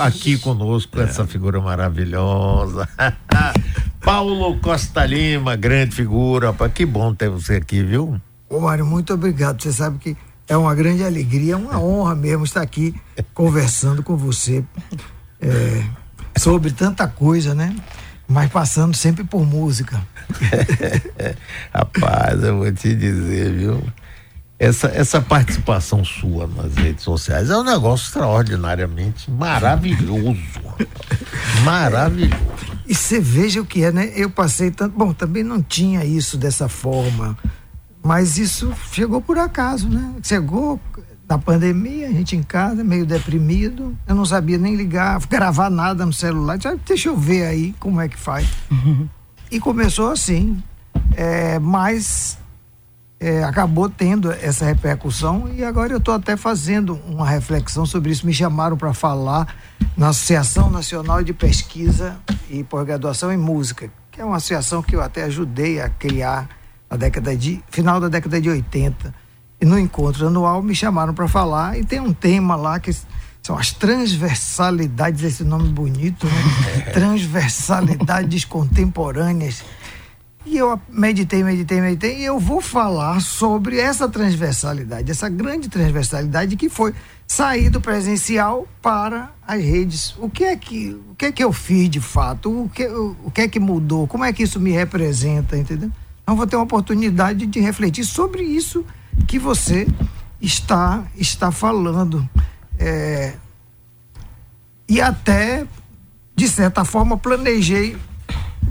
aqui conosco é. essa figura maravilhosa. Paulo Costa Lima, grande figura. Que bom ter você aqui, viu? Ô Mário, muito obrigado. Você sabe que é uma grande alegria, é uma honra mesmo estar aqui conversando com você é, sobre tanta coisa, né? Mas passando sempre por música. Rapaz, eu vou te dizer, viu? Essa, essa participação sua nas redes sociais é um negócio extraordinariamente maravilhoso. maravilhoso. E você veja o que é, né? Eu passei tanto. Bom, também não tinha isso dessa forma, mas isso chegou por acaso, né? Chegou na pandemia, a gente em casa, meio deprimido. Eu não sabia nem ligar, gravar nada no celular. Deixa eu ver aí como é que faz. Uhum. E começou assim. É, mas é, acabou tendo essa repercussão e agora eu estou até fazendo uma reflexão sobre isso. Me chamaram para falar na Associação Nacional de Pesquisa e Pós-Graduação em Música, que é uma associação que eu até ajudei a criar na década de final da década de 80. E no encontro anual me chamaram para falar e tem um tema lá que são as transversalidades, esse nome bonito, né? transversalidades contemporâneas e eu meditei, meditei, meditei, e eu vou falar sobre essa transversalidade, essa grande transversalidade que foi sair do presencial para as redes. O que é que, o que, é que eu fiz de fato? O que, o, o que é que mudou? Como é que isso me representa, entendeu? Então vou ter uma oportunidade de refletir sobre isso que você está, está falando. É, e até, de certa forma, planejei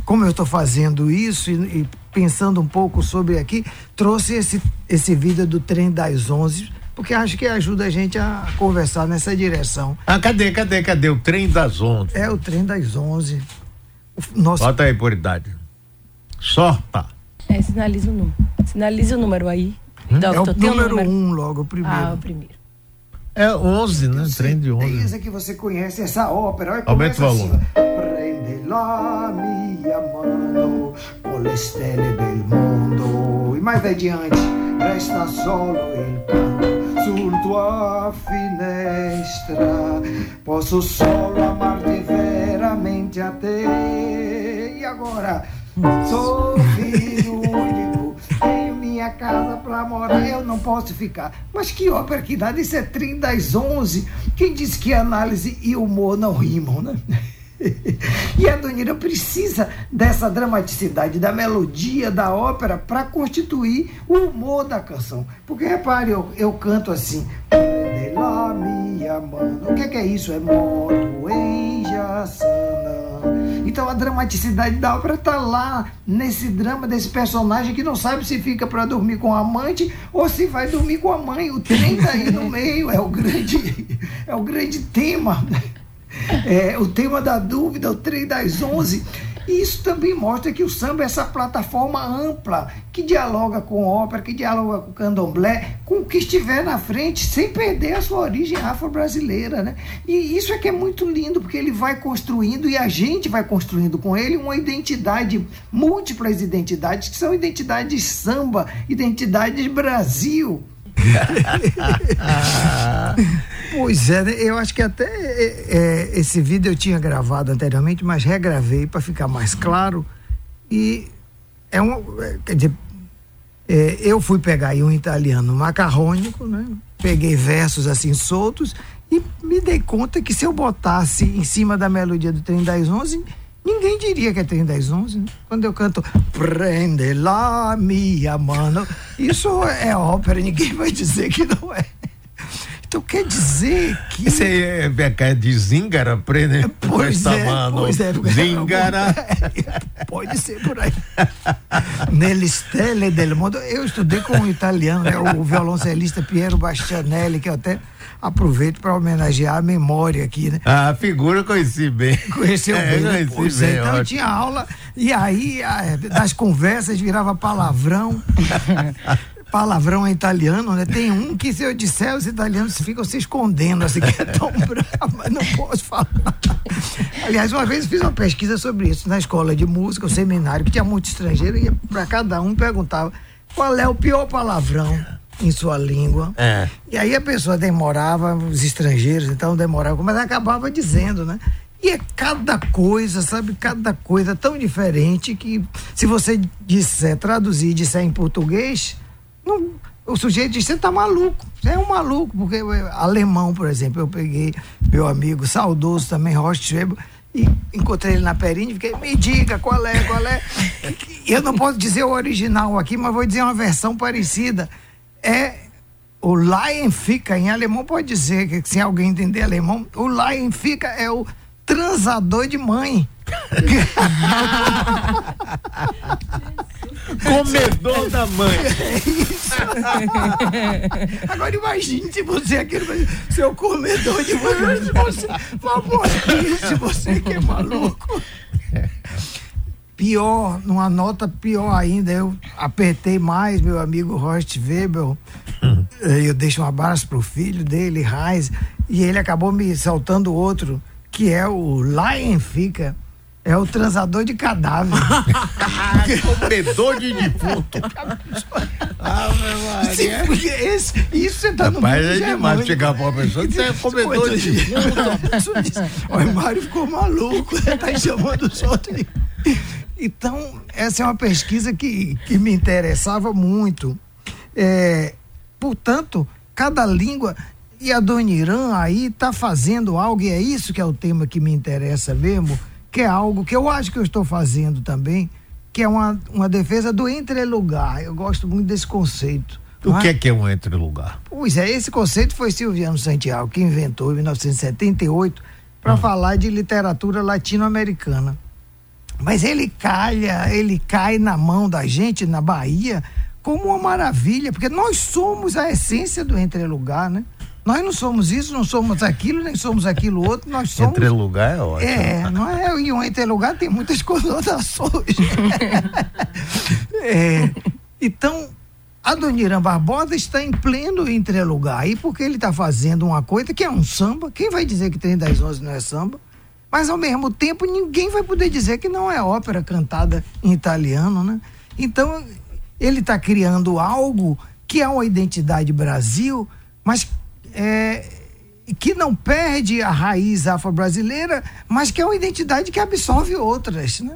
como eu estou fazendo isso e, e, pensando um pouco sobre aqui, trouxe esse, esse vídeo do trem das 11, porque acho que ajuda a gente a conversar nessa direção. Ah, cadê, cadê, cadê? O trem das 11. É, o trem das 11. O nosso... Bota aí por idade. Sorta. É, sinaliza o número. Sinaliza o número aí. Hum? é o número 1 um logo, o primeiro. Ah, o primeiro. É 11, né? Trem de 11. É isso que você conhece, essa ópera. Aumenta o. Assim, la minha mano con le stelle del mondo. E mais adiante, resta solo il canto sul tua finestra. Posso solo amarti veramente a te. E agora? Sou filho tenho minha casa pra morar, eu não posso ficar. Mas que ópera que dá, isso é 30 das 11. Quem disse que análise e humor não rimam, né? e a Donira precisa dessa dramaticidade, da melodia da ópera para constituir o humor da canção. Porque repare, eu, eu canto assim. O que é, que é isso? É moto em Então a dramaticidade da ópera está lá nesse drama desse personagem que não sabe se fica para dormir com a amante ou se vai dormir com a mãe. O trem tá aí no meio, é o grande, é o grande tema é, o tema da dúvida, o trem das onze. E isso também mostra que o samba é essa plataforma ampla que dialoga com ópera, que dialoga com candomblé, com o que estiver na frente, sem perder a sua origem afro-brasileira. Né? E isso é que é muito lindo, porque ele vai construindo e a gente vai construindo com ele uma identidade, múltiplas identidades, que são identidades samba, identidades Brasil. pois é, né? eu acho que até é, é, esse vídeo eu tinha gravado anteriormente, mas regravei para ficar mais claro. E é um. É, quer dizer, é, eu fui pegar aí um italiano macarrônico, né? Peguei versos assim soltos e me dei conta que se eu botasse em cima da melodia do Trem das Onze Ninguém diria que é 30 das 11. Né? Quando eu canto Prende lá minha mano, isso é ópera, ninguém vai dizer que não é. Então quer dizer que. Esse é, é de Zingara, prende pois é, mano. Pois é, Zingara. Pode ser por aí. Nelle stelle del mondo. Eu estudei com um italiano, né, o violoncelista Piero Bastianelli, que eu até aproveito para homenagear a memória aqui, né? Ah, a figura eu conheci bem. Conheceu é, bem. Conheci bem, então eu tinha aula e aí das conversas virava palavrão. palavrão em italiano, né? Tem um que se eu disser, os italianos ficam se escondendo, assim, que é tão bravo, mas não posso falar. Aliás, uma vez fiz uma pesquisa sobre isso na escola de música, o um seminário, que tinha muito estrangeiro, e para cada um perguntava qual é o pior palavrão em sua língua. É. E aí a pessoa demorava, os estrangeiros então demoravam, mas acabava dizendo, né? E é cada coisa, sabe? Cada coisa tão diferente que se você disser, traduzir, disser em português, não, o sujeito diz, você tá maluco, você é um maluco, porque alemão, por exemplo, eu peguei meu amigo saudoso também, Horst Schweber, e encontrei ele na Perine e fiquei, me diga qual é, qual é. eu não posso dizer o original aqui, mas vou dizer uma versão parecida. É o Lion fica, em alemão pode dizer, que se alguém entender alemão, o Lion fica é o transador de mãe. Comedor da mãe. É isso. Agora imagine se você é aquele seu comedor de mãe, se você, favor, se você que é maluco. Pior, numa nota pior ainda, eu apertei mais meu amigo Horst Weber. Eu deixo um abraço pro filho dele, Raiz, e ele acabou me saltando outro, que é o Lion Fica é o transador de cadáver. Comedor de defunto. ah, Sim, porque esse, isso você tá Rapaz, no mundo é demais chegar pra uma pessoa que você é comedor de defunto. O Mário ficou maluco, né? tá chamando os outros. Então, essa é uma pesquisa que, que me interessava muito. É, portanto, cada língua e a Dona Irã aí está fazendo algo, e é isso que é o tema que me interessa mesmo, que é algo que eu acho que eu estou fazendo também, que é uma, uma defesa do entrelugar. Eu gosto muito desse conceito. O que é? é que é um entrelugar? Pois é, esse conceito foi Silviano Santiago que inventou em 1978 para hum. falar de literatura latino-americana. Mas ele calha, ele cai na mão da gente na Bahia como uma maravilha, porque nós somos a essência do entrelugar, né? Nós não somos isso, não somos aquilo, nem somos aquilo outro, nós somos. Entre lugar é ótimo. É, não é? E um entre lugar tem muitas conotações. é, então, a Dona Irã Barbosa está em pleno entrelugar. E porque ele está fazendo uma coisa que é um samba, quem vai dizer que 30 das 11 não é samba? Mas ao mesmo tempo ninguém vai poder dizer que não é ópera cantada em italiano, né? Então, ele está criando algo que é uma identidade Brasil, mas é, que não perde a raiz afro-brasileira, mas que é uma identidade que absorve outras, né?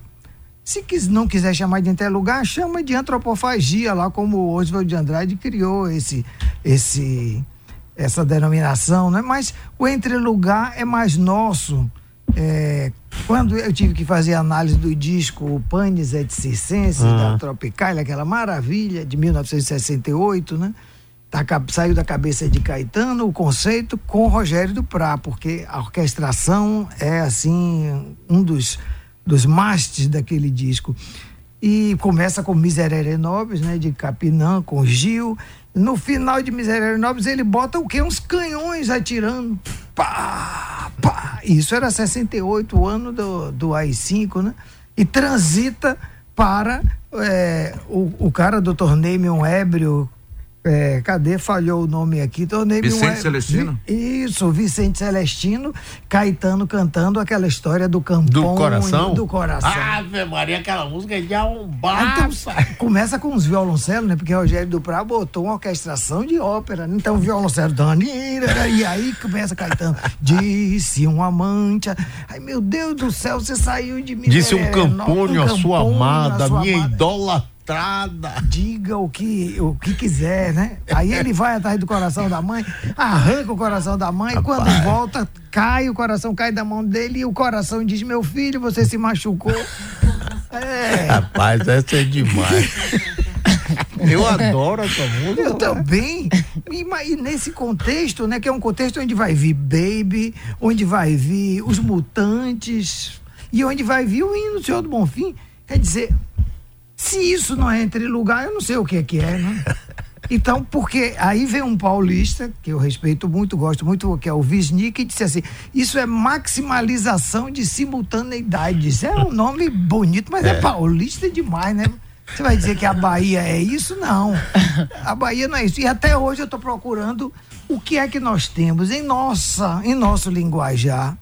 Se quis, não quiser chamar de interlugar, chama de antropofagia, lá como o Oswald de Andrade criou esse, esse, essa denominação, né? Mas o entrelugar é mais nosso. É, quando eu tive que fazer análise do disco Panis et uhum. da Tropical, aquela maravilha de 1968, né? Tá, saiu da cabeça de Caetano o conceito com Rogério Duprá, porque a orquestração é assim um dos, dos mastes daquele disco. E começa com Miserere Nobis, né, de Capinã, com Gil. No final de Miserere Nobis ele bota o quê? Uns canhões atirando. Pá, pá. Isso era 68, o ano do, do AI-5, né? E transita para é, o, o cara do torneio um ébrio é, cadê? Falhou o nome aqui. Tornei Vicente um, Celestino? Isso, Vicente Celestino, Caetano cantando aquela história do campão. Do coração? Do coração. Ave Maria, aquela música é de arrombar. Então, começa com os violoncelos, né? Porque Rogério Duprá botou uma orquestração de ópera. Né? Então, violoncelo, Danira, e aí começa Caetano. Disse um amante. Ai, meu Deus do céu, você saiu de mim. Disse um campônio, um a sua amada, a sua minha amada. Idólatra Diga o que, o que quiser, né? Aí ele vai atrás do coração da mãe, arranca o coração da mãe, Rapaz. quando volta, cai, o coração cai da mão dele e o coração diz: Meu filho, você se machucou. É. Rapaz, essa é demais. Eu adoro essa música. Eu também. E, e, nesse contexto, né, que é um contexto onde vai vir Baby, onde vai vir os Mutantes e onde vai vir o hino do Senhor do Bonfim. Quer dizer, se isso não é entre lugar, eu não sei o que é que é, né? Então, porque aí vem um paulista, que eu respeito muito, gosto muito, que é o Wisnik, e disse assim: isso é maximalização de simultaneidade. Isso é um nome bonito, mas é, é paulista demais, né? Você vai dizer que a Bahia é isso? Não. A Bahia não é isso. E até hoje eu estou procurando o que é que nós temos em nossa, em nosso linguajar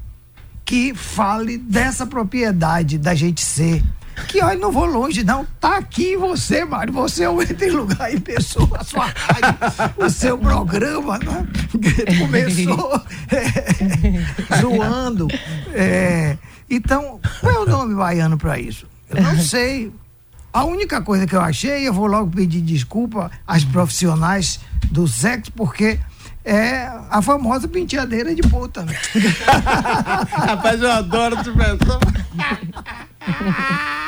que fale dessa propriedade da gente ser que olha, não vou longe, não. Tá aqui você, Mário. Você é o entre lugar e pessoa, a sua rádio, o seu programa, né? Começou é, zoando. É, então, qual é o nome baiano para isso? Eu não sei. A única coisa que eu achei, eu vou logo pedir desculpa às profissionais do sexo, porque é a famosa penteadeira de puta. Rapaz, eu adoro essa expressão.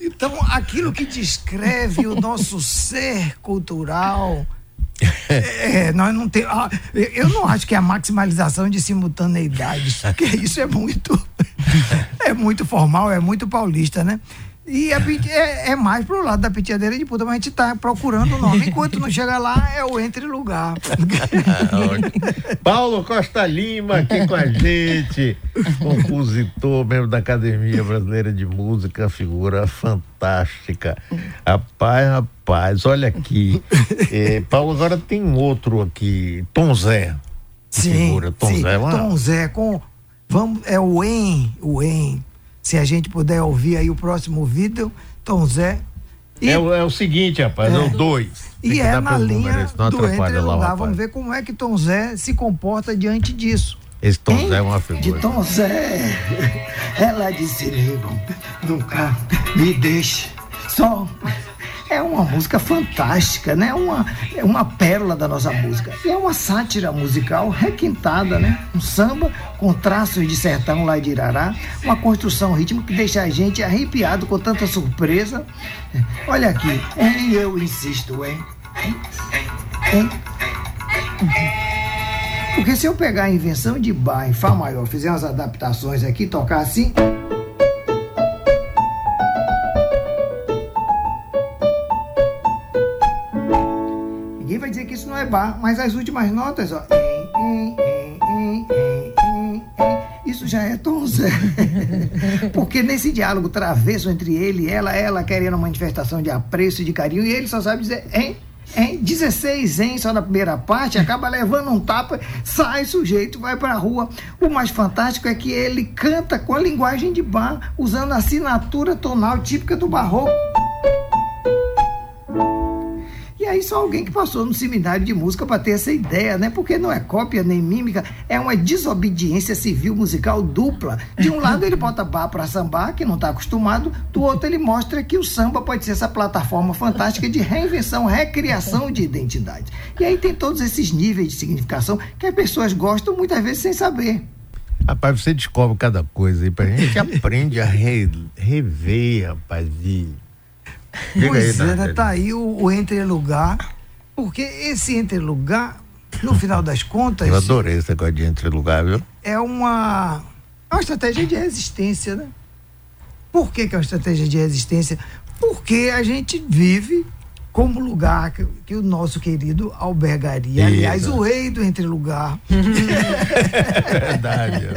Então, aquilo que descreve o nosso ser cultural. É, nós não tem, ah, eu não acho que é a maximalização de simultaneidades, porque isso é muito é muito formal, é muito paulista, né? E é, é, mais pro lado da penteadeira de puta, mas a gente tá procurando o nome. Enquanto não chega lá, é o entre lugar. Paulo Costa Lima aqui com a gente, compositor, membro da Academia Brasileira de Música, figura fantástica. Rapaz, rapaz, olha aqui. É, Paulo, agora tem outro aqui, Tom Zé. Sim, figura, Tom sim, Zé. Uma... Tom Zé com. Vamos, é o EN, o EN se a gente puder ouvir aí o próximo vídeo, Tom Zé. E, é, o, é o seguinte, rapaz, é, é o dois. E é na linha do entre lugar. Vamos ver como é que Tom Zé se comporta diante disso. Esse Tom hein? Zé é uma figura. De Tom Zé, ela disse, nego, nunca me deixe só é uma música fantástica, né? Uma, é uma pérola da nossa música. É uma sátira musical requintada, né? Um samba com traços de sertão lá de Irará, uma construção ritmo que deixa a gente arrepiado com tanta surpresa. Olha aqui, hein, eu insisto, hein? hein? Porque se eu pegar a invenção de Bar em Fá maior, fizer umas adaptações aqui, tocar assim. Bar, mas as últimas notas, ó. Isso já é tom Zé. Porque nesse diálogo travesso entre ele e ela, ela querendo uma manifestação de apreço e de carinho, e ele só sabe dizer, hein? Hein? 16 hein, só na primeira parte, acaba levando um tapa, sai sujeito, vai pra rua. O mais fantástico é que ele canta com a linguagem de bar, usando a assinatura tonal típica do barroco aí só alguém que passou no seminário de música para ter essa ideia, né? Porque não é cópia nem mímica, é uma desobediência civil musical dupla. De um lado ele bota bar para sambar, que não está acostumado, do outro ele mostra que o samba pode ser essa plataforma fantástica de reinvenção, recriação de identidade. E aí tem todos esses níveis de significação que as pessoas gostam muitas vezes sem saber. Rapaz, você descobre cada coisa aí, a gente aprende a re, rever, rapaz, e pois aí, é, né? tá aí o, o entre lugar, porque esse entre lugar, no final das contas. Eu adorei esse negócio de entre lugar, viu? É uma, é uma estratégia de resistência, né? Por que, que é uma estratégia de resistência? Porque a gente vive como lugar que, que, o nosso querido albergaria. Isso. Aliás, o rei do entre lugar. é verdade.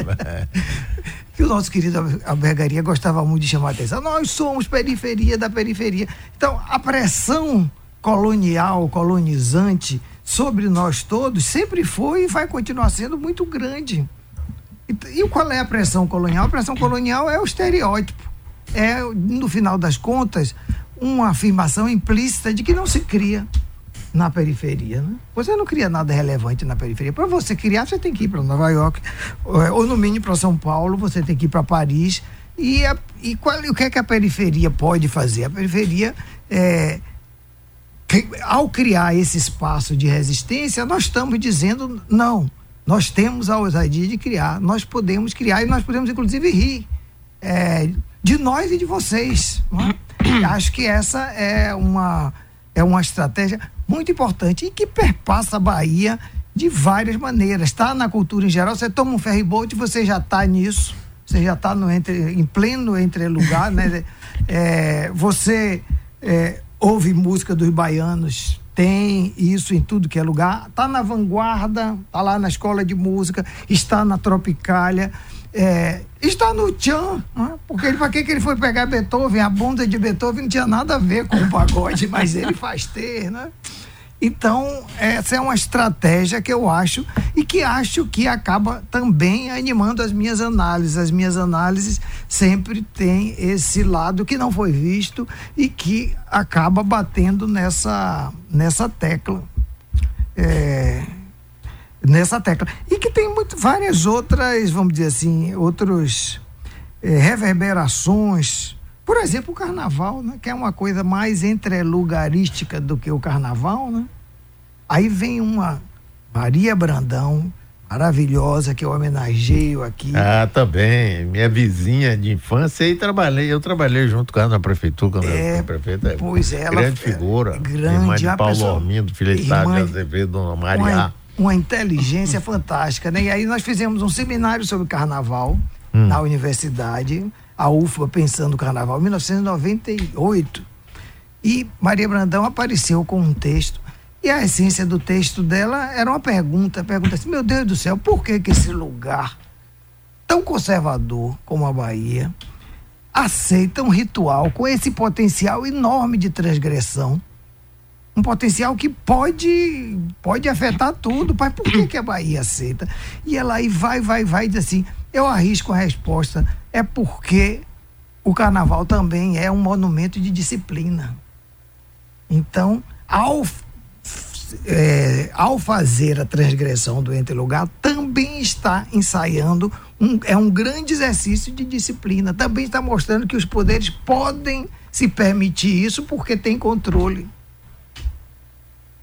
Que o nosso querido albergaria gostava muito de chamar a atenção. Nós somos periferia da periferia. Então, a pressão colonial, colonizante sobre nós todos sempre foi e vai continuar sendo muito grande. E, e qual é a pressão colonial? A pressão colonial é o estereótipo. É, no final das contas, uma afirmação implícita de que não se cria na periferia. Né? Você não cria nada relevante na periferia. Para você criar, você tem que ir para Nova York, ou no mínimo para São Paulo, você tem que ir para Paris. E, a, e qual, o que é que a periferia pode fazer? A periferia, é, que, ao criar esse espaço de resistência, nós estamos dizendo não. Nós temos a ousadia de criar, nós podemos criar e nós podemos, inclusive, rir é, de nós e de vocês. É? Acho que essa é uma, é uma estratégia muito importante e que perpassa a Bahia de várias maneiras. Está na cultura em geral, você toma um ferryboat, você já está nisso, você já está em pleno entre lugar, né? É, você é, ouve música dos baianos, tem isso em tudo que é lugar, está na vanguarda, está lá na escola de música, está na Tropicália. É, está no Tchan, né? porque ele, para que, que ele foi pegar Beethoven? A bunda de Beethoven não tinha nada a ver com o pagode, mas ele faz ter, né? Então, essa é uma estratégia que eu acho e que acho que acaba também animando as minhas análises. As minhas análises sempre têm esse lado que não foi visto e que acaba batendo nessa, nessa tecla. É, nessa tecla. E que tem muito, várias outras, vamos dizer assim, outros é, reverberações por exemplo, o carnaval, né, que é uma coisa mais entrelugarística do que o carnaval, né? Aí vem uma Maria Brandão, maravilhosa, que eu homenageio aqui. Ah, também. Minha vizinha de infância e trabalhei. Eu trabalhei junto com ela na prefeitura, quando é, ela prefeita. Pois é, Grande figura. Grande. Irmã de Paulo pessoa, filha de Azevedo, Dona Maria. Uma, uma inteligência fantástica, né? E aí nós fizemos um seminário sobre carnaval hum. na universidade a UFBA pensando o carnaval, em 1998. E Maria Brandão apareceu com um texto. E a essência do texto dela era uma pergunta, pergunta assim, meu Deus do céu, por que que esse lugar tão conservador como a Bahia aceita um ritual com esse potencial enorme de transgressão? Um potencial que pode pode afetar tudo, mas por que que a Bahia aceita? E ela aí vai, vai, vai diz assim, eu arrisco a resposta é porque o carnaval também é um monumento de disciplina. Então, ao, é, ao fazer a transgressão do ente lugar, também está ensaiando, um, é um grande exercício de disciplina. Também está mostrando que os poderes podem se permitir isso porque tem controle.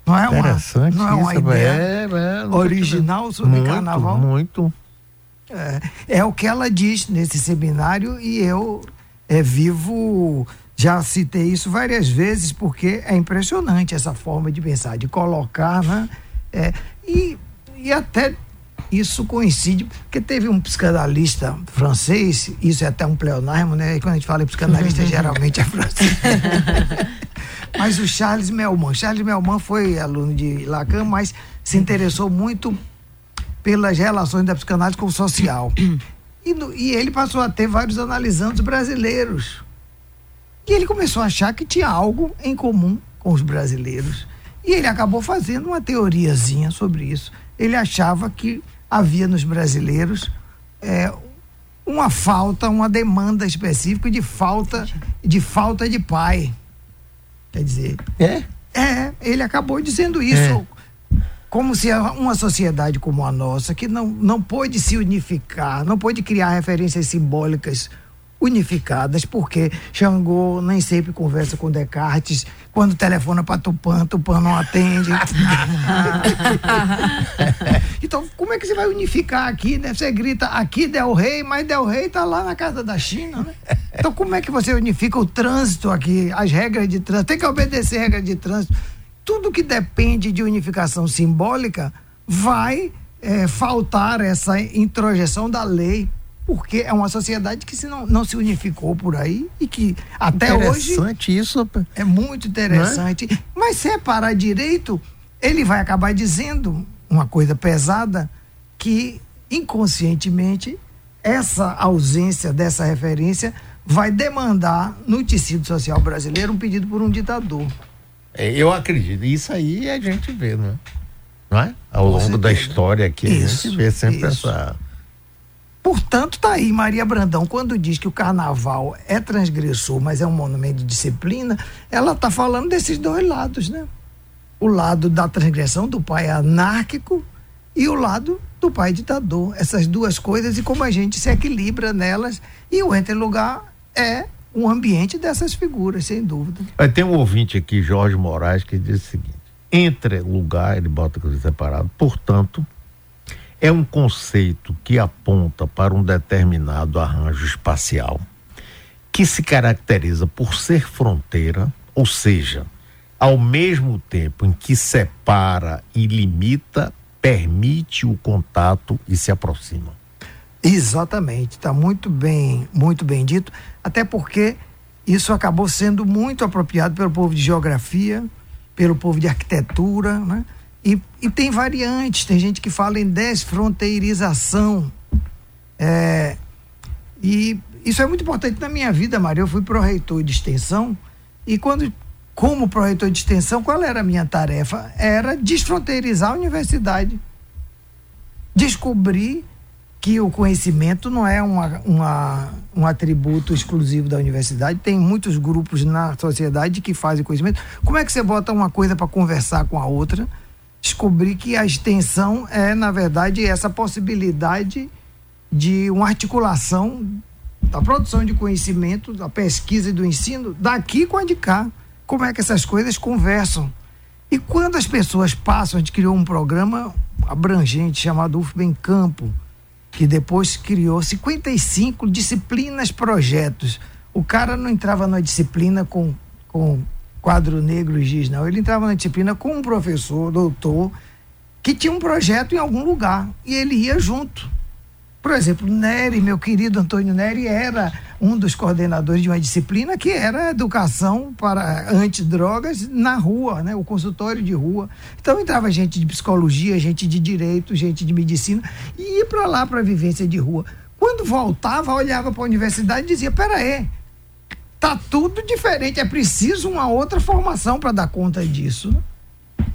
Não é uma, não é uma ideia é, é, original sobre muito, carnaval? Muito. É, é o que ela diz nesse seminário e eu é, vivo, já citei isso várias vezes, porque é impressionante essa forma de pensar, de colocar, né? É, e, e até isso coincide, porque teve um psicanalista francês, isso é até um pleonasmo, né? E quando a gente fala em psicanalista, geralmente é francês. mas o Charles Melman. Charles Melman foi aluno de Lacan, mas se interessou muito pelas relações da psicanálise com o social. E, no, e ele passou a ter vários analisantes brasileiros. E ele começou a achar que tinha algo em comum com os brasileiros. E ele acabou fazendo uma teoriazinha sobre isso. Ele achava que havia nos brasileiros é, uma falta, uma demanda específica de falta de falta de pai. Quer dizer, é, é ele acabou dizendo isso. É como se uma sociedade como a nossa, que não, não pôde se unificar, não pôde criar referências simbólicas unificadas, porque Xangô nem sempre conversa com Descartes, quando telefona para Tupã, Tupã não atende. então, como é que você vai unificar aqui, né? Você grita aqui Del Rey, mas Del Rey está lá na casa da China, né? Então, como é que você unifica o trânsito aqui, as regras de trânsito? Tem que obedecer regras de trânsito tudo que depende de unificação simbólica vai é, faltar essa introjeção da lei, porque é uma sociedade que se não, não se unificou por aí e que até hoje. Interessante isso. É muito interessante. É? Mas separar direito, ele vai acabar dizendo uma coisa pesada que inconscientemente essa ausência dessa referência vai demandar no tecido social brasileiro um pedido por um ditador. É, eu acredito. Isso aí a gente vê, né? Não é? Ao longo da história aqui, isso, a gente vê sempre isso. essa. Portanto, tá aí Maria Brandão, quando diz que o carnaval é transgressor, mas é um monumento de disciplina, ela tá falando desses dois lados, né? O lado da transgressão do pai anárquico e o lado do pai ditador. Essas duas coisas e como a gente se equilibra nelas. E o Entre Lugar é um ambiente dessas figuras, sem dúvida. Tem um ouvinte aqui, Jorge Moraes, que diz o seguinte: entre lugar, ele bota coisa separado, portanto, é um conceito que aponta para um determinado arranjo espacial que se caracteriza por ser fronteira, ou seja, ao mesmo tempo em que separa e limita, permite o contato e se aproxima. Exatamente, está muito bem, muito bem dito, até porque isso acabou sendo muito apropriado pelo povo de geografia, pelo povo de arquitetura, né? E, e tem variantes, tem gente que fala em desfronteirização. É, e isso é muito importante na minha vida, Maria. Eu fui pro reitor de extensão e quando como proreitor de extensão, qual era a minha tarefa? Era desfronteirizar a universidade. Descobrir que o conhecimento não é uma, uma, um atributo exclusivo da universidade, tem muitos grupos na sociedade que fazem conhecimento. Como é que você bota uma coisa para conversar com a outra? Descobrir que a extensão é, na verdade, essa possibilidade de uma articulação da produção de conhecimento, da pesquisa e do ensino, daqui com a de cá. Como é que essas coisas conversam? E quando as pessoas passam, a gente criou um programa abrangente chamado UFBEM Campo, que depois criou 55 disciplinas, projetos. O cara não entrava na disciplina com, com quadro negro giz, não. Ele entrava na disciplina com um professor, doutor, que tinha um projeto em algum lugar e ele ia junto. Por exemplo, Nery, meu querido Antônio Nery, era um dos coordenadores de uma disciplina que era educação para antidrogas na rua, né? o consultório de rua. Então entrava gente de psicologia, gente de direito, gente de medicina, e ia para lá para a vivência de rua. Quando voltava, olhava para a universidade e dizia: peraí, tá tudo diferente, é preciso uma outra formação para dar conta disso.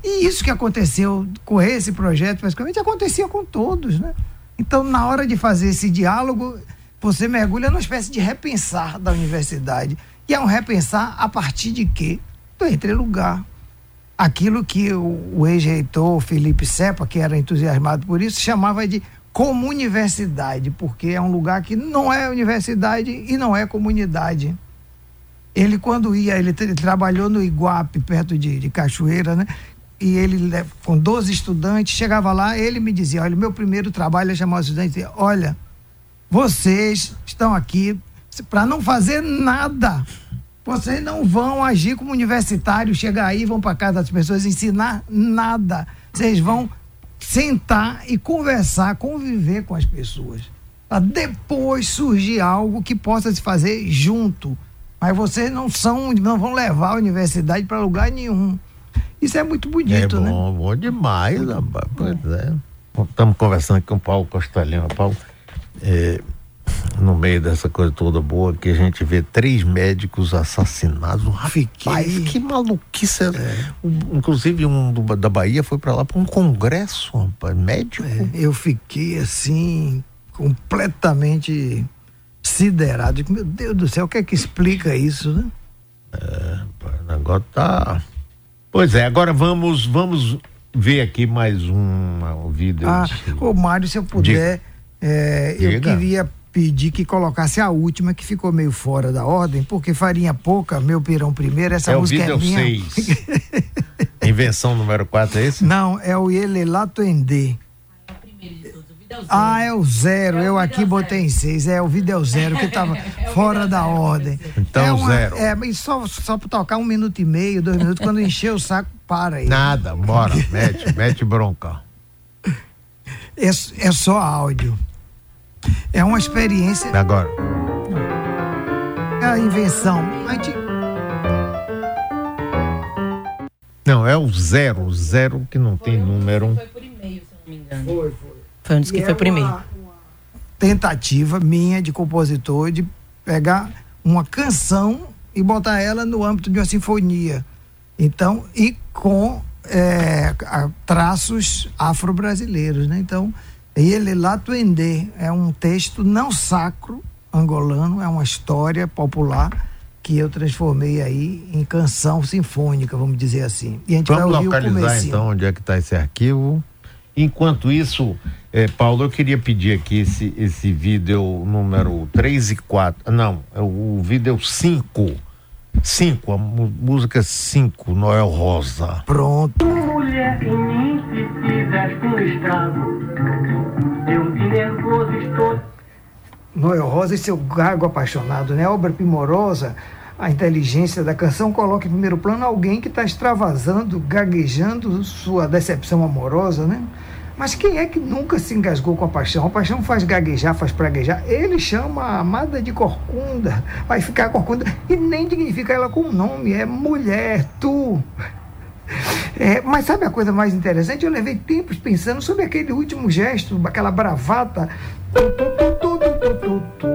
E isso que aconteceu com esse projeto, basicamente, acontecia com todos, né? Então, na hora de fazer esse diálogo, você mergulha numa espécie de repensar da universidade. E é um repensar a partir de quê? Do entrelugar. Aquilo que o, o ex-reitor Felipe Sepa, que era entusiasmado por isso, chamava de comuniversidade, porque é um lugar que não é universidade e não é comunidade. Ele, quando ia, ele, ele trabalhou no Iguape, perto de, de Cachoeira, né? e ele com 12 estudantes, chegava lá, ele me dizia, olha, meu primeiro trabalho é chamar os estudantes e dizer, olha, vocês estão aqui para não fazer nada. Vocês não vão agir como universitários, chegar aí, vão para casa das pessoas ensinar nada. Vocês vão sentar e conversar, conviver com as pessoas. Para depois surgir algo que possa se fazer junto. Mas vocês não são, não vão levar a universidade para lugar nenhum. Isso é muito bonito, é né? bom, né? Bom demais, rapaz. Pois é. Estamos conversando aqui com o Paulo Costa Lima. Paulo, é, no meio dessa coisa toda boa, que a gente vê três médicos assassinados. Rapaz, que maluquice. É. Inclusive, um do, da Bahia foi para lá para um congresso, rapaz, médico. É, eu fiquei assim, completamente siderado. Meu Deus do céu, o que é que explica isso, né? É, o negócio tá. Pois é, agora vamos vamos ver aqui mais um, um vídeo. Ah, ô Mário, se eu puder, é, eu queria pedir que colocasse a última, que ficou meio fora da ordem, porque farinha pouca, meu pirão primeiro, essa é música o vídeo é minha. 6. Invenção número 4 é esse? Não, é o Elelato Endê. Ah, é o zero. É eu aqui botei em seis. É o vídeo é o zero, que estava é fora da ordem. Então, é uma, zero. É, mas só, só para tocar um minuto e meio, dois minutos, quando encher o saco, para aí. Nada, bora, mete, mete bronca. É, é só áudio. É uma experiência. Agora. É a invenção. A gente... Não, é o zero, zero que não foi tem um, número. Foi por e-mail, se não me engano. Foi, foi. Foi um dos que foi por e-mail. Tentativa minha de compositor de pegar uma canção e botar ela no âmbito de uma sinfonia. Então, e com é, traços afro-brasileiros, né? Então, ele lá Tuendê é um texto não sacro angolano, é uma história popular que eu transformei aí em canção sinfônica, vamos dizer assim. E a gente vamos vai ouvir localizar então onde é que está esse arquivo. Enquanto isso, é, Paulo, eu queria pedir aqui esse, esse vídeo número 3 e 4. Não, é o vídeo 5. 5, a música 5, Noel Rosa. Pronto. Mulher em mim se fizeste um estrago. Eu de nervoso estou. Noel Rosa e seu gago apaixonado, né? Obra primorosa a inteligência da canção coloca em primeiro plano alguém que está extravasando, gaguejando sua decepção amorosa, né? Mas quem é que nunca se engasgou com a paixão? A paixão faz gaguejar, faz praguejar. Ele chama a amada de corcunda, vai ficar corcunda e nem dignifica ela com nome, é mulher, tu. É, mas sabe a coisa mais interessante? Eu levei tempos pensando sobre aquele último gesto, aquela bravata. Tu, tu, tu,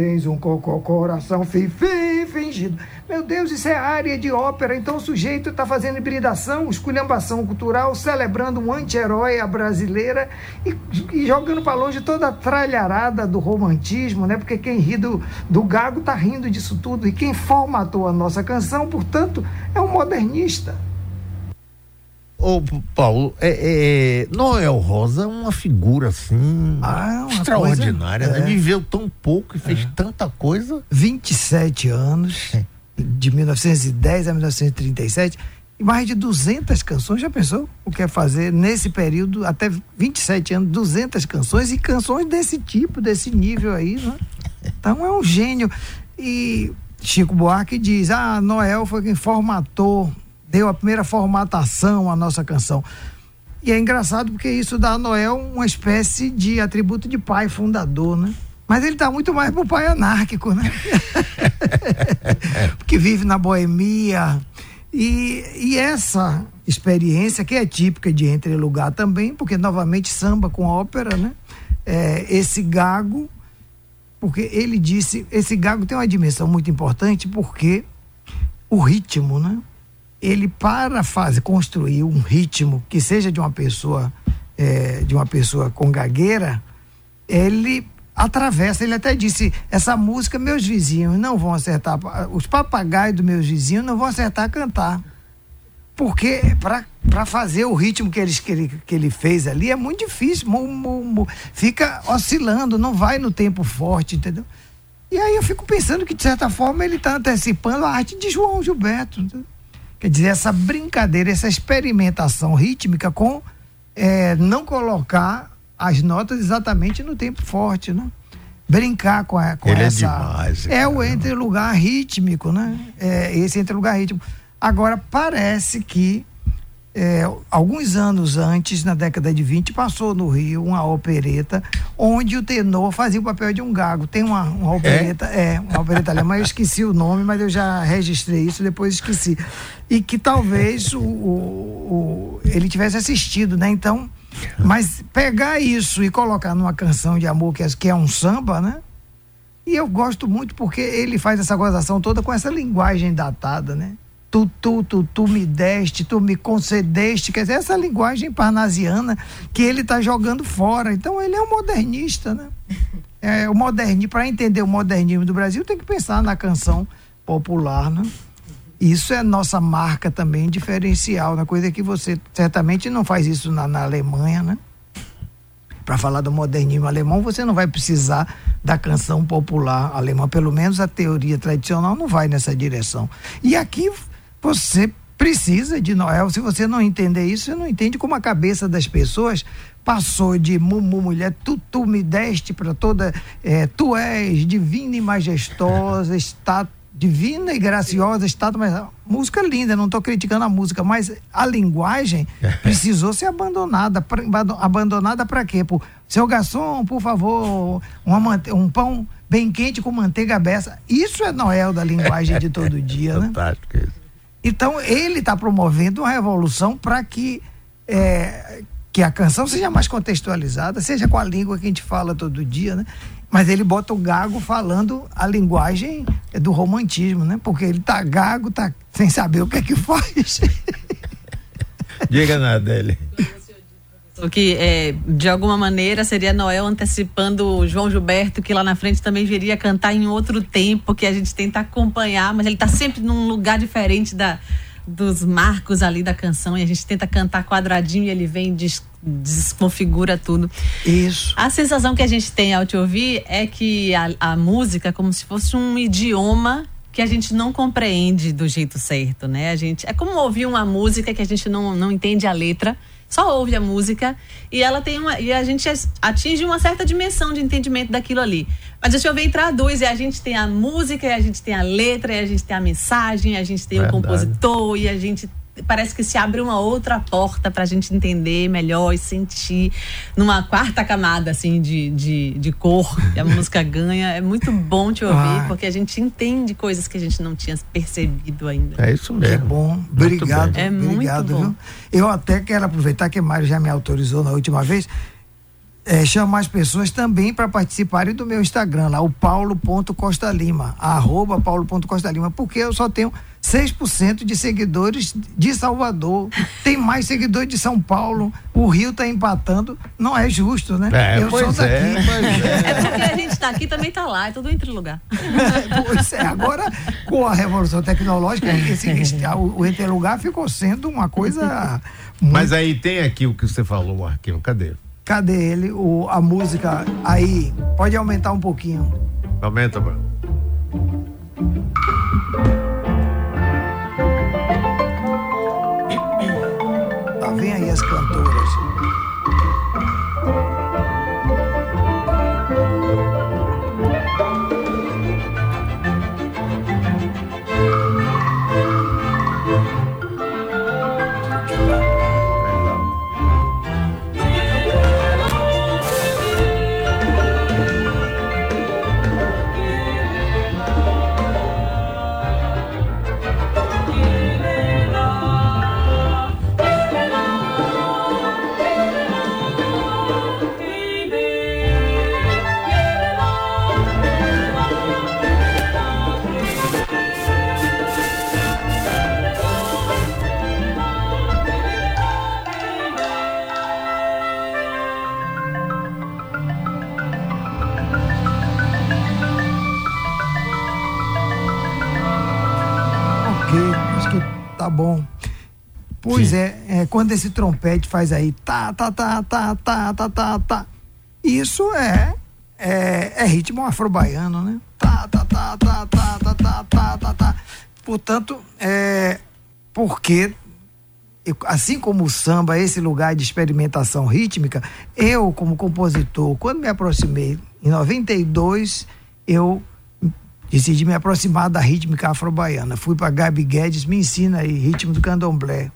tens um cocô, coração fifi, fingido. Meu Deus, isso é área de ópera. Então o sujeito está fazendo hibridação, esculhambação cultural, celebrando um anti-herói brasileira e, e jogando para longe toda a tralharada do romantismo, né? Porque quem ri do, do gago está rindo disso tudo. E quem formatou a nossa canção, portanto, é um modernista. Ô, Paulo, é, é, Noel Rosa é uma figura assim Ah, uma extraordinária, coisa- né? é. Viveu tão pouco e fez tanta coisa. 27 anos, de 1910 a 1937, e mais de 200 canções. Já pensou o que é fazer nesse período, até 27 anos, 200 canções e canções desse tipo, desse nível aí, né? Então é um gênio. E Chico Buarque diz: Ah, Noel foi quem formatou, deu a primeira formatação à nossa canção. E é engraçado porque isso dá a Noel uma espécie de atributo de pai fundador, né? Mas ele tá muito mais pro pai anárquico, né? que vive na boemia. E, e essa experiência, que é típica de Entre Lugar também, porque novamente samba com ópera, né? É, esse gago, porque ele disse, esse gago tem uma dimensão muito importante, porque o ritmo, né? Ele para fazer, construir um ritmo que seja de uma pessoa, é, de uma pessoa com gagueira, ele atravessa, ele até disse, essa música meus vizinhos não vão acertar, os papagaios dos meus vizinhos não vão acertar a cantar. Porque para fazer o ritmo que, eles, que, ele, que ele fez ali é muito difícil, mu- mu- mu- fica oscilando, não vai no tempo forte, entendeu? E aí eu fico pensando que, de certa forma, ele está antecipando a arte de João Gilberto. entendeu? Quer dizer, essa brincadeira, essa experimentação rítmica com eh, não colocar as notas exatamente no tempo forte, né? Brincar com, a, com Ele é essa. demais, esse é o entre lugar rítmico, né? É, esse entre lugar rítmico. Agora, parece que é, alguns anos antes, na década de 20, passou no Rio uma opereta onde o tenor fazia o papel de um gago. Tem uma, uma opereta, é, uma opereta alemã, eu esqueci o nome, mas eu já registrei isso, depois esqueci. E que talvez o, o- o- ele tivesse assistido, né? Então, mas pegar isso e colocar numa canção de amor que é, que é um samba, né? E eu gosto muito porque ele faz essa gozação toda com essa linguagem datada, né? Tu, tu, tu, tu me deste, tu me concedeste, quer dizer, essa linguagem parnasiana que ele está jogando fora. Então ele é um modernista, né? É, o moderni, para entender o modernismo do Brasil, tem que pensar na canção popular, né? Isso é nossa marca também diferencial, na coisa que você certamente não faz isso na, na Alemanha, né? Para falar do modernismo alemão, você não vai precisar da canção popular alemã, pelo menos a teoria tradicional não vai nessa direção. E aqui você precisa de Noel. Se você não entender isso, você não entende como a cabeça das pessoas passou de mumu mulher, tu, tu me deste para toda, eh, tu és divina e majestosa, está divina e graciosa, estátua, mas música linda, não estou criticando a música, mas a linguagem precisou ser abandonada. Pra, abando- abandonada para quê? Por, seu garçom, por favor, uma um pão bem quente com manteiga beça. Isso é Noel da linguagem de todo dia, né? Fantástico isso. Então ele está promovendo uma revolução para que é, que a canção seja mais contextualizada, seja com a língua que a gente fala todo dia, né? Mas ele bota o gago falando a linguagem do romantismo, né? Porque ele tá gago, tá sem saber o que é que faz. Diga nada dele. Que, é, de alguma maneira, seria Noel antecipando o João Gilberto, que lá na frente também viria cantar em outro tempo, que a gente tenta acompanhar, mas ele está sempre num lugar diferente da, dos marcos ali da canção, e a gente tenta cantar quadradinho e ele vem e des, desconfigura tudo. Isso. A sensação que a gente tem ao te ouvir é que a, a música é como se fosse um idioma que a gente não compreende do jeito certo, né? A gente é como ouvir uma música que a gente não, não entende a letra, só ouve a música e ela tem uma e a gente atinge uma certa dimensão de entendimento daquilo ali. Mas deixa eu ver e traduz e a gente tem a música, e a gente tem a letra, e a gente tem a mensagem, e a gente tem Verdade. o compositor e a gente parece que se abre uma outra porta para a gente entender melhor e sentir numa quarta camada assim de, de, de cor que a música ganha. É muito bom te ouvir, Ah. porque a gente entende coisas que a gente não tinha percebido ainda. É isso Que mesmo. bom. Muito Obrigado. bem. É muito obrigado, bom. viu? Eu até quero aproveitar que Mário já me autorizou na última vez. É, chamar as pessoas também para participarem do meu Instagram, lá, o paulo.costa lima, arroba paulo.costa lima, porque eu só tenho 6% de seguidores de Salvador, tem mais seguidores de São Paulo, o Rio está empatando, não é justo, né? É, eu pois sou daqui. é, pois é. É porque a gente está aqui também tá lá, é tudo entre lugar. pois é, agora com a revolução tecnológica, esse, esse, o, o interlugar ficou sendo uma coisa. Mas aí tem aqui o que você falou, Marquinhos, cadê? Cadê ele? O, a música aí, pode aumentar um pouquinho. Aumenta, mano. Lá vem aí as cantoras. Bom. Pois é, é, quando esse trompete faz aí tá, tá, tá, tá, tá, tá, tá, tá. Isso é, é, é ritmo afro-baiano, né? Tá, tá, tá, tá, tá, tá, tá, tá, tá, tá. Portanto, é, porque assim como o samba, esse lugar de experimentação rítmica, eu, como compositor, quando me aproximei, em 92, eu decidi me aproximar da rítmica afro-baiana. Fui para Gabi Guedes, me ensina aí ritmo do candomblé.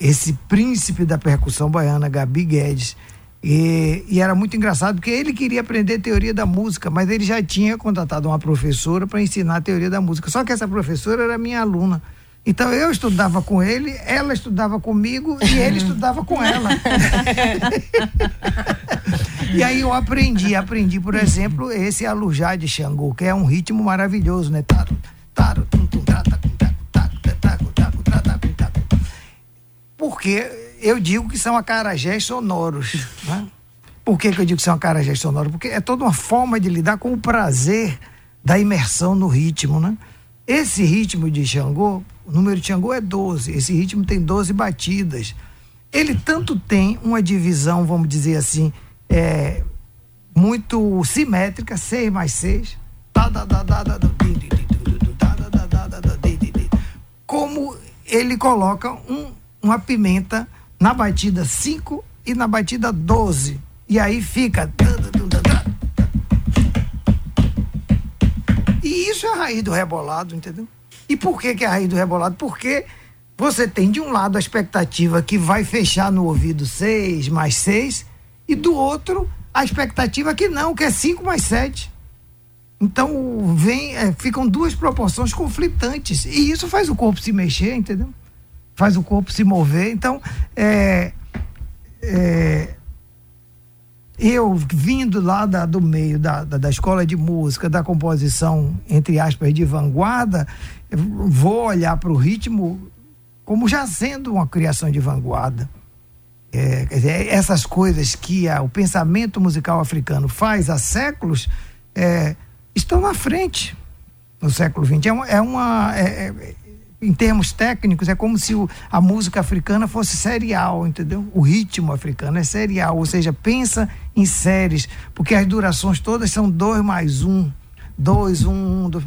Esse príncipe da percussão baiana, Gabi Guedes. E, e era muito engraçado porque ele queria aprender teoria da música, mas ele já tinha contratado uma professora para ensinar a teoria da música. Só que essa professora era minha aluna. Então eu estudava com ele, ela estudava comigo e ele estudava com ela. E aí eu aprendi, aprendi, por exemplo, esse alujá de Xangô, que é um ritmo maravilhoso, né? Taro, taro, tum, tum. Porque eu digo que são acarajés sonoros, né? Por que, que eu digo que são acarajés sonoros? Porque é toda uma forma de lidar com o prazer da imersão no ritmo, né? Esse ritmo de Xangô, o número de Xangô é 12, esse ritmo tem 12 batidas. Ele tanto tem uma divisão, vamos dizer assim, é, muito simétrica, 6 mais 6, tá, da, da, da, da, da, di, di, di, du, du, da, da, da, da, da, da, di, di, di. como ele coloca um, uma pimenta na batida 5 e na batida 12. E aí fica. E isso é a raiz do rebolado, entendeu? E por que, que é a raiz do rebolado? Porque você tem de um lado a expectativa que vai fechar no ouvido 6 mais 6, e do outro a expectativa que não, que é 5 mais 7. Então vem, é, ficam duas proporções conflitantes. E isso faz o corpo se mexer, entendeu? Faz o corpo se mover. Então, é, é, eu vindo lá da- do meio da, da, da escola de música, da composição, entre aspas, de vanguarda, vou olhar para o ritmo como já sendo uma criação de vanguarda. É, dizer, essas coisas que a- o pensamento musical africano faz há séculos é, estão na frente no século XX. É uma. é uma- é- é- em termos técnicos, é como se o- a música africana fosse serial, entendeu? O ritmo africano é serial, ou seja, pensa em séries, porque as durações todas são dois mais um. Dois, um, um. Dois.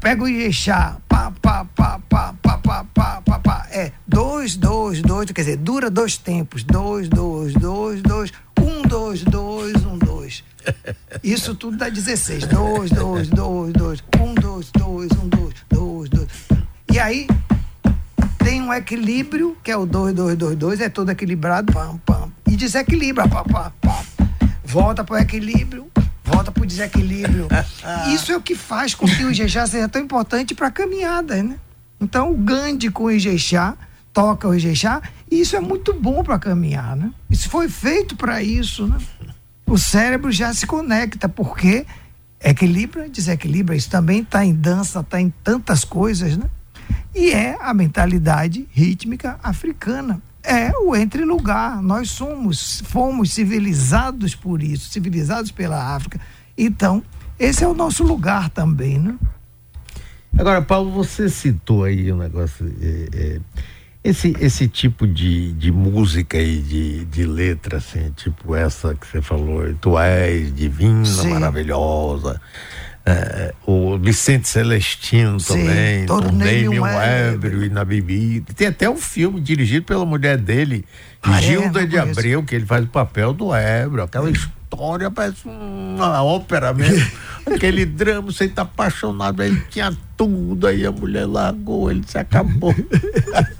Pega o Ijexá, pá, pá, pá, pá, pá, pá, pá, pá, pá. É dois, dois, dois, quer dizer, dura dois tempos. Dois, dois, dois, dois. Um, dois, dois, um, dois. Isso tudo dá 16. Dois, dois, dois, dois. Um, dois, dois, um, dois, dois, dois. E aí tem um equilíbrio, que é o 2, 2, 2, 2, é todo equilibrado, pam, pam. E desequilibra, pá, pá, pá. Volta para o equilíbrio, volta para o desequilíbrio. Isso é o que faz com que o Ijexá seja tão importante para a caminhada, né? Então o Gandhi com o Ijexá, toca o Ijexá, E isso é muito bom para caminhar, né? Isso foi feito para isso, né? O cérebro já se conecta, porque equilibra, desequilibra, isso também está em dança, está em tantas coisas, né? E é a mentalidade rítmica africana. É o entre lugar. Nós somos, fomos civilizados por isso, civilizados pela África. Então, esse é o nosso lugar também, né? Agora, Paulo, você citou aí um negócio. É, é, esse, esse tipo de, de música e de, de letra, assim, tipo essa que você falou, Tu és divina, Sim. maravilhosa. É, o Vicente Celestino Sim, também, Tornei-me um ébrio e na bebida. Tem até um filme dirigido pela mulher dele, Ah, é? Gilda Não de conheço. Abreu, que ele faz o papel do ébrio. Aquela história parece uma ópera mesmo. Aquele drama, você tá apaixonado, ele tinha tudo, aí a mulher largou, ele se acabou.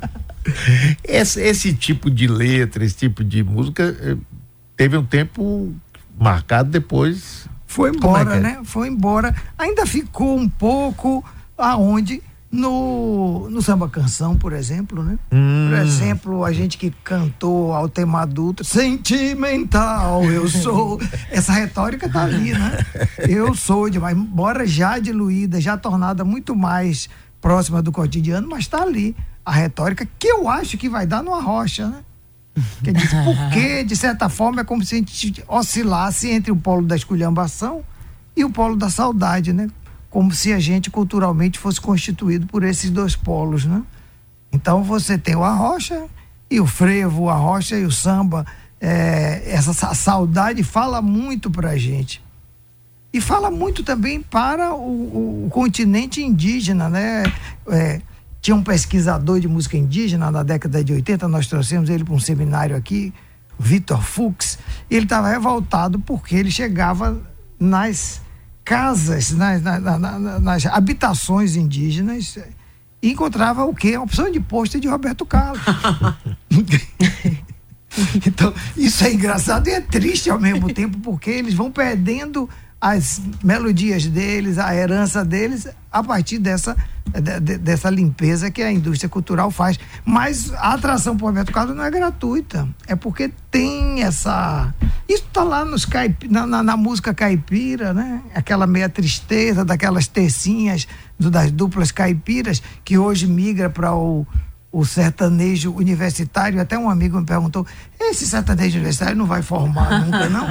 esse, esse tipo de letra, esse tipo de música, eh, teve um tempo marcado depois. Foi é embora, que é? né? Foi embora. Ainda ficou um pouco aonde? No, no samba canção, por exemplo, né? Hum. Por exemplo, a gente que cantou ao tema adulto, sentimental, eu sou. Essa retórica tá ali, né? Eu sou demais, embora já diluída, já tornada muito mais próxima do cotidiano, mas tá ali. A retórica que eu acho que vai dar numa rocha, né? Quer dizer, porque, de certa forma, é como se a gente oscilasse entre o polo da esculhambação e o polo da saudade, né? Como se a gente culturalmente fosse constituído por esses dois polos, né? Então você tem o arrocha e o frevo, o arrocha e o samba. É, essa sa- saudade fala muito pra gente. E fala muito também para o, o- o continente indígena, né? É, tinha um pesquisador de música indígena na década de 80, nós trouxemos ele para um seminário aqui, Vitor Fuchs. Ele estava revoltado porque ele chegava nas casas, nas, na- na- na- nas habitações indígenas e encontrava o quê? A opção de pôster de Roberto Carlos. Então, isso é engraçado e é triste ao mesmo tempo, porque eles vão perdendo as melodias deles, a herança deles, a partir dessa, de- de- dessa limpeza que a indústria cultural faz. Mas a atração por Roberto Carlos não é gratuita. É porque tem essa. Isso está lá nos caipi- na, na- na música caipira, né? Aquela meia tristeza daquelas tercinhas do- das duplas caipiras, que hoje migra para o o sertanejo universitário, até um amigo me perguntou, esse sertanejo universitário não vai formar nunca, não?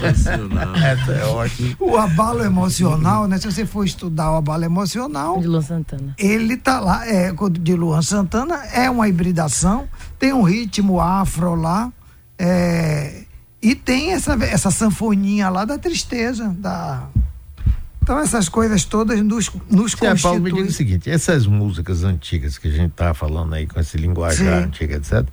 Sensacional. Essa é ótimo. o abalo emocional, né? Se você for estudar o abalo emocional, De Luan Santana. ele tá lá, é, de Luan Santana, é uma hibridação, tem um ritmo afro lá, é, e tem essa, essa sanfoninha lá da tristeza, da... Então essas coisas todas nos, nos Zé Paulo, me diga o constituem. seguinte, essas músicas antigas que a gente tá falando aí com esse linguajar Sim. antigo, etc.,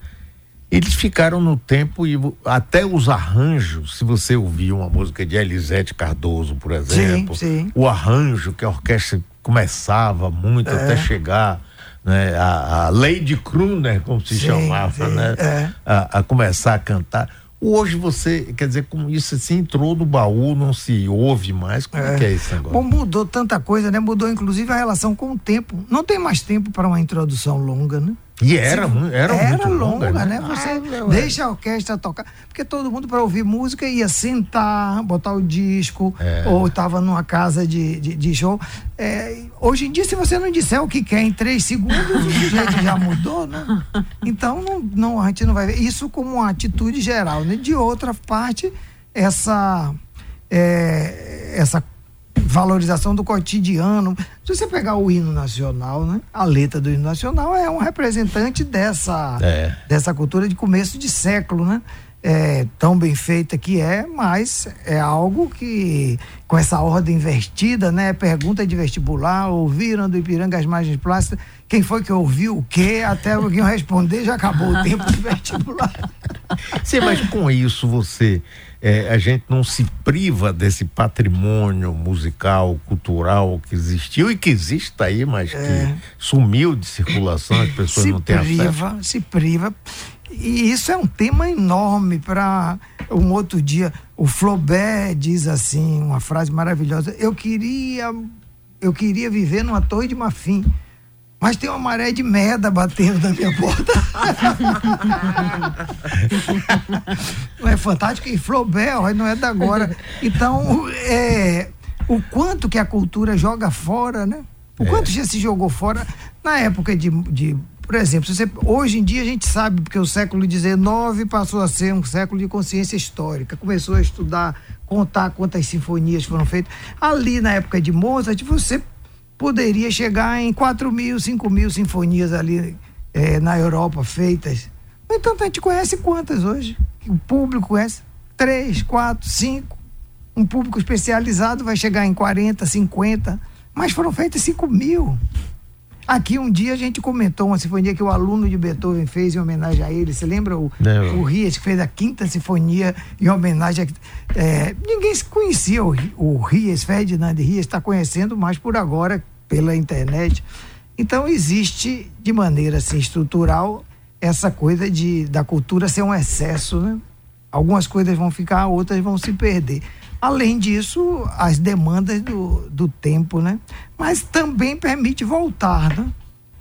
eles ficaram no tempo e até os arranjos, se você ouvir uma música de Elisete Cardoso, por exemplo, sim. o arranjo que a orquestra começava muito É. até chegar né, a, a Lady Kruner, como se Sim, chamava, sim, né, é. a, a começar a cantar. Hoje você, quer dizer, como isso se entrou no baú, não se ouve mais, como é, que é esse negócio? Bom, mudou tanta coisa, né? Mudou inclusive a relação com o tempo. Não tem mais tempo para uma introdução longa, né? E era, mu- era, muito longa, longa, né? Você Ah, deixa a orquestra tocar. Porque todo mundo, para ouvir música, ia sentar, botar o disco, É. ou estava numa casa de, de, de show. É, hoje em dia, se você não disser o que quer em três segundos, o sujeito já mudou, né? Então, não, não, a gente não vai ver. Isso como uma atitude geral, né? De outra parte, essa. é, essa valorização do cotidiano. Se você pegar o hino nacional, né? A letra do hino nacional é um representante dessa, É. dessa cultura de começo de século, né? É, tão bem feita que é, mas é algo que, com essa ordem invertida, né? Pergunta de vestibular, ouviram do Ipiranga as margens plásticas, quem foi que ouviu o quê? Até alguém responder, já acabou o tempo do vestibular. Sim, mas com isso você, é, a gente não se priva desse patrimônio musical, cultural que existiu e que existe aí, mas que sumiu de circulação, as pessoas É. se não têm acesso. priva, se priva. E isso é um tema enorme para um outro dia. O Flaubert diz assim, uma frase maravilhosa: Eu queria, eu queria viver numa torre de marfim mas tem uma maré de merda batendo na minha porta. não é fantástico? E Flaubert, não é da agora. Então, é, o quanto que a cultura joga fora, né? O quanto já se jogou fora na época de, de por exemplo, você, hoje em dia a gente sabe, porque o século XIX passou a ser um século de consciência histórica, começou a estudar, contar quantas sinfonias foram feitas. Ali na época de Mozart, você poderia chegar em 4 mil, 5 mil sinfonias ali é, na Europa feitas. No entanto, a gente conhece quantas hoje? O público conhece? Três, quatro, cinco. Um público especializado vai chegar em 40, 50, mas foram feitas 5 mil. Aqui um dia a gente comentou uma sinfonia que o aluno de Beethoven fez em homenagem a ele. Você lembra o, Não. o Ries, que fez a quinta sinfonia em homenagem a. É, ninguém conhecia o, o Ries, Ferdinand Ries, está conhecendo mais por agora pela internet. Então existe de maneira assim, estrutural essa coisa de da cultura ser um excesso, né? Algumas coisas vão ficar, outras vão se perder. Além disso, as demandas do, do tempo, né? Mas também permite voltar, né?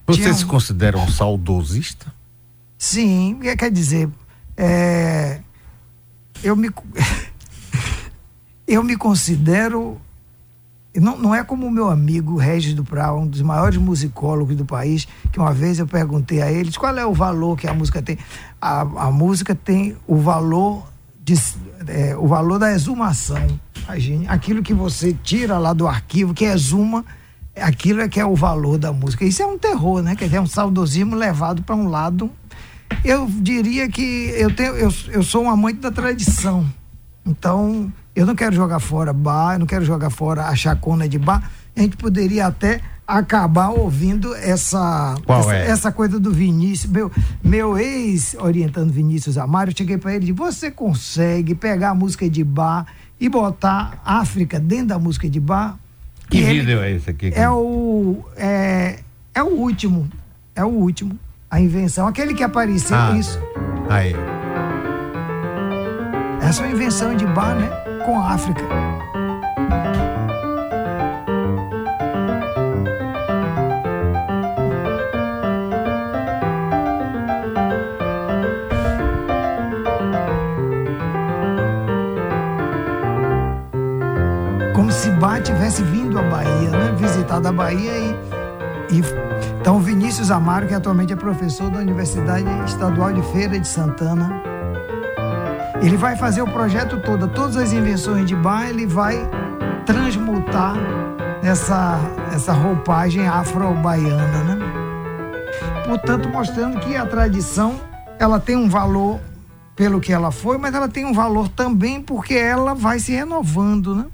Você Tinha se considera um saudosista? Sim, quer- quer dizer, é, eu me eu me considero não, não é como o meu amigo Regis Duprat, um dos maiores musicólogos do país, que uma vez eu perguntei a eles qual é o valor que a música tem. A, a música tem o valor de, é, o valor da exumação. Imagine, aquilo que você tira lá do arquivo, que exuma, aquilo é que é o valor da música. Isso é um terror, né? Quer dizer, é um saudosismo levado para um lado. Eu diria que eu, tenho, eu, eu sou um amante da tradição. Então, eu não quero jogar fora bar, eu não quero jogar fora a chacona de bar. A gente poderia até acabar ouvindo essa essa, é? essa coisa do Vinícius. Meu, meu ex orientando Vinícius Amaro, eu cheguei para ele e disse: Você consegue pegar a música de bar e botar África dentro da música de bar? Que E vídeo é esse aqui? é o é, é o último é o último a invenção aquele que apareceu Ah. isso Aí. Essa é uma invenção de bar né com a África como se Bach tivesse vindo à Bahia, né? Visitado a Bahia e, e então Vinícius Amaro, que atualmente é professor da Universidade Estadual de Feira de Santana, ele vai fazer o projeto todo, todas as invenções de Bach, ele vai transmutar essa essa roupagem afro-baiana, né? Portanto, mostrando que a tradição ela tem um valor pelo que ela foi, mas ela tem um valor também porque ela vai se renovando, né?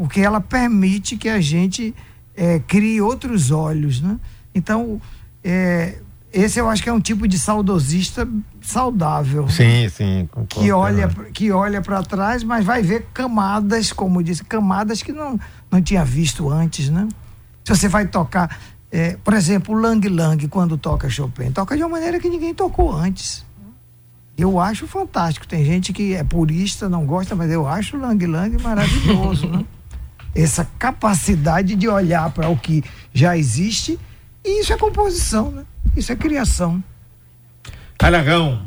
porque ela permite que a gente eh, crie outros olhos, né? Então, eh, esse eu acho que é um tipo de saudosista saudável. Sim, sim. concordo. Que olha, que olha para trás, mas vai ver camadas, como disse, camadas que não, não tinha visto antes, né? Se você vai tocar, eh, por exemplo, o Lang Lang, quando toca Chopin, toca de uma maneira que ninguém tocou antes. Eu acho fantástico. Tem gente que é purista, não gosta, mas eu acho o Lang Lang maravilhoso, né? Essa capacidade de olhar para o que já existe, e isso é composição, né? Isso é criação. Aragão.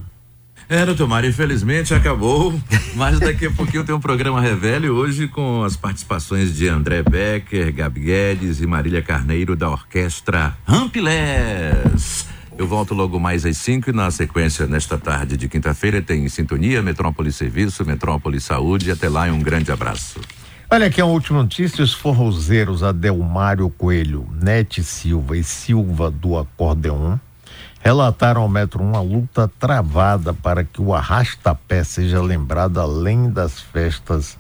É, doutor Mário, infelizmente acabou, mas daqui a pouquinho tem um programa Revele hoje com as participações de André Becker, Gabi Guedes e Marília Carneiro da Orquestra Rampilés. Eu volto logo mais às 5 e na sequência, nesta tarde de quinta-feira, tem Sintonia, Metrópole Serviço, Metrópole Saúde. Até lá e um grande abraço. Olha aqui a última notícia: os forrozeiros Adelmário Coelho, Nete Silva e Silva do Acordeon relataram ao Metro uma luta travada para que o arrastapé seja lembrado além das festas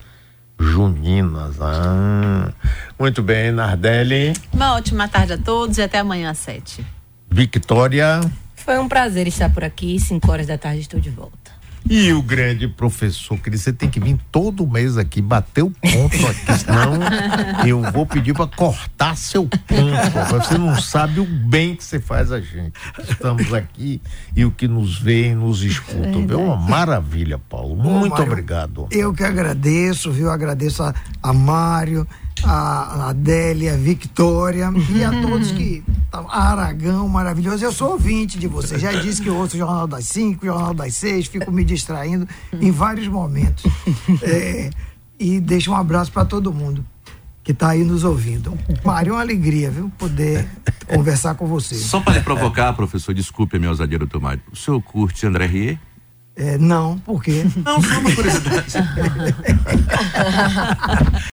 juninas. Ah, muito bem, Nardelli. Uma ótima tarde a todos e até amanhã às sete. Victória Foi um prazer estar por aqui. 5 horas da tarde estou de volta. E o grande professor, que você tem que vir todo mês aqui, bater o ponto aqui, senão eu vou pedir para cortar seu ponto. Você não sabe o bem que você faz a gente. Estamos aqui e o que nos vê e nos escuta. É uma maravilha, Paulo. Muito Mário, obrigado. Eu que agradeço, viu? Agradeço a, a Mário, a, a Adélia, a Victória e a todos que Tá, Aragão, maravilhoso. Eu sou ouvinte de você. Já disse que eu ouço o Jornal das 5, o Jornal das 6, fico me distraindo em vários momentos. É, e deixo um abraço para todo mundo que está aí nos ouvindo. Mário, é uma alegria, viu? Poder conversar com você. Só para lhe provocar, professor, desculpe a minha ousadia, doutor Mário. O senhor curte André Rie? É, não, por quê? Não, só uma curiosidade.